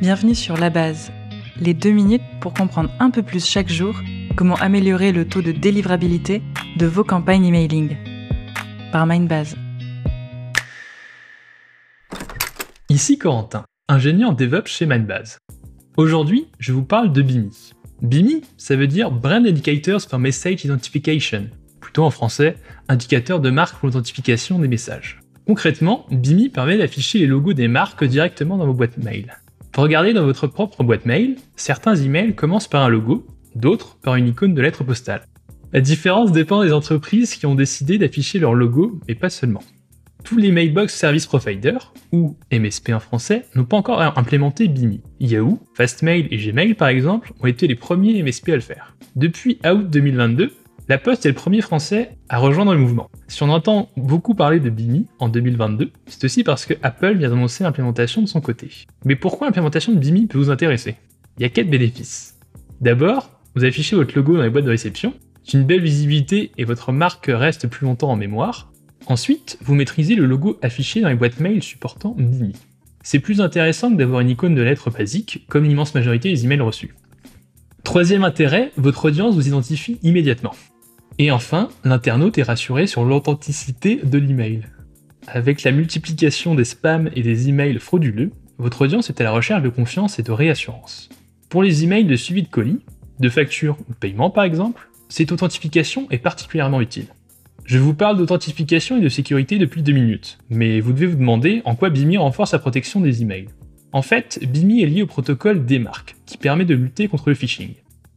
Bienvenue sur La Base, les deux minutes pour comprendre un peu plus chaque jour comment améliorer le taux de délivrabilité de vos campagnes emailing. Par Mindbase. Ici Corentin, ingénieur DevOps chez Mindbase. Aujourd'hui, je vous parle de BIMI. BIMI, ça veut dire Brand Indicators for Message Identification, plutôt en français, indicateur de marque pour l'identification des messages. Concrètement, BIMI permet d'afficher les logos des marques directement dans vos boîtes mail. Pour regarder dans votre propre boîte mail, certains emails commencent par un logo, d'autres par une icône de lettre postale. La différence dépend des entreprises qui ont décidé d'afficher leur logo, mais pas seulement. Tous les Mailbox Service Providers, ou MSP en français, n'ont pas encore implémenté BIMI. Yahoo, Fastmail et Gmail par exemple ont été les premiers MSP à le faire. Depuis août 2022, la Poste est le premier français à rejoindre le mouvement. Si on entend beaucoup parler de BIMI en 2022, c'est aussi parce que Apple vient d'annoncer l'implémentation de son côté. Mais pourquoi l'implémentation de BIMI peut vous intéresser? Il y a quatre bénéfices. D'abord, vous affichez votre logo dans les boîtes de réception, c'est une belle visibilité et votre marque reste plus longtemps en mémoire. Ensuite, vous maîtrisez le logo affiché dans les boîtes mail supportant BIMI. C'est plus intéressant que d'avoir une icône de lettres basique, comme l'immense majorité des emails reçus. Troisième intérêt, votre audience vous identifie immédiatement. Et enfin, l'internaute est rassuré sur l'authenticité de l'email. Avec la multiplication des spams et des emails frauduleux, votre audience est à la recherche de confiance et de réassurance. Pour les emails de suivi de colis, de factures ou de paiement par exemple, cette authentification est particulièrement utile. Je vous parle d'authentification et de sécurité depuis deux minutes, mais vous devez vous demander en quoi BIMI renforce la protection des emails. En fait, BIMI est lié au protocole DMARC, qui permet de lutter contre le phishing.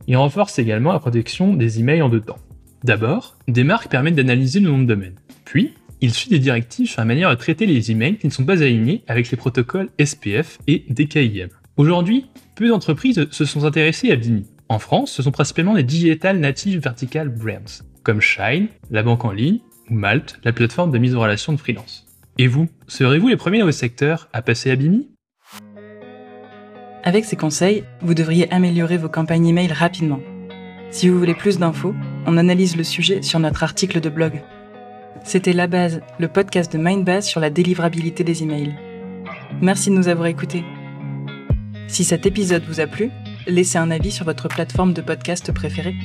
Il renforce également la protection des emails en deux temps. D'abord, des marques permettent d'analyser le nom de domaine. Puis, il suit des directives sur la manière de traiter les emails qui ne sont pas alignés avec les protocoles SPF et DKIM. Aujourd'hui, peu d'entreprises se sont intéressées à BIMI. En France, ce sont principalement les Digital Native Vertical Brands, comme Shine, la banque en ligne, ou Malte, la plateforme de mise en relation de freelance. Et vous, serez-vous les premiers dans votre secteur à passer à BIMI? Avec ces conseils, vous devriez améliorer vos campagnes email rapidement. Si vous voulez plus d'infos, on analyse le sujet sur notre article de blog. C'était La Base, le podcast de Mindbase sur la délivrabilité des emails. Merci de nous avoir écoutés. Si cet épisode vous a plu, laissez un avis sur votre plateforme de podcast préférée.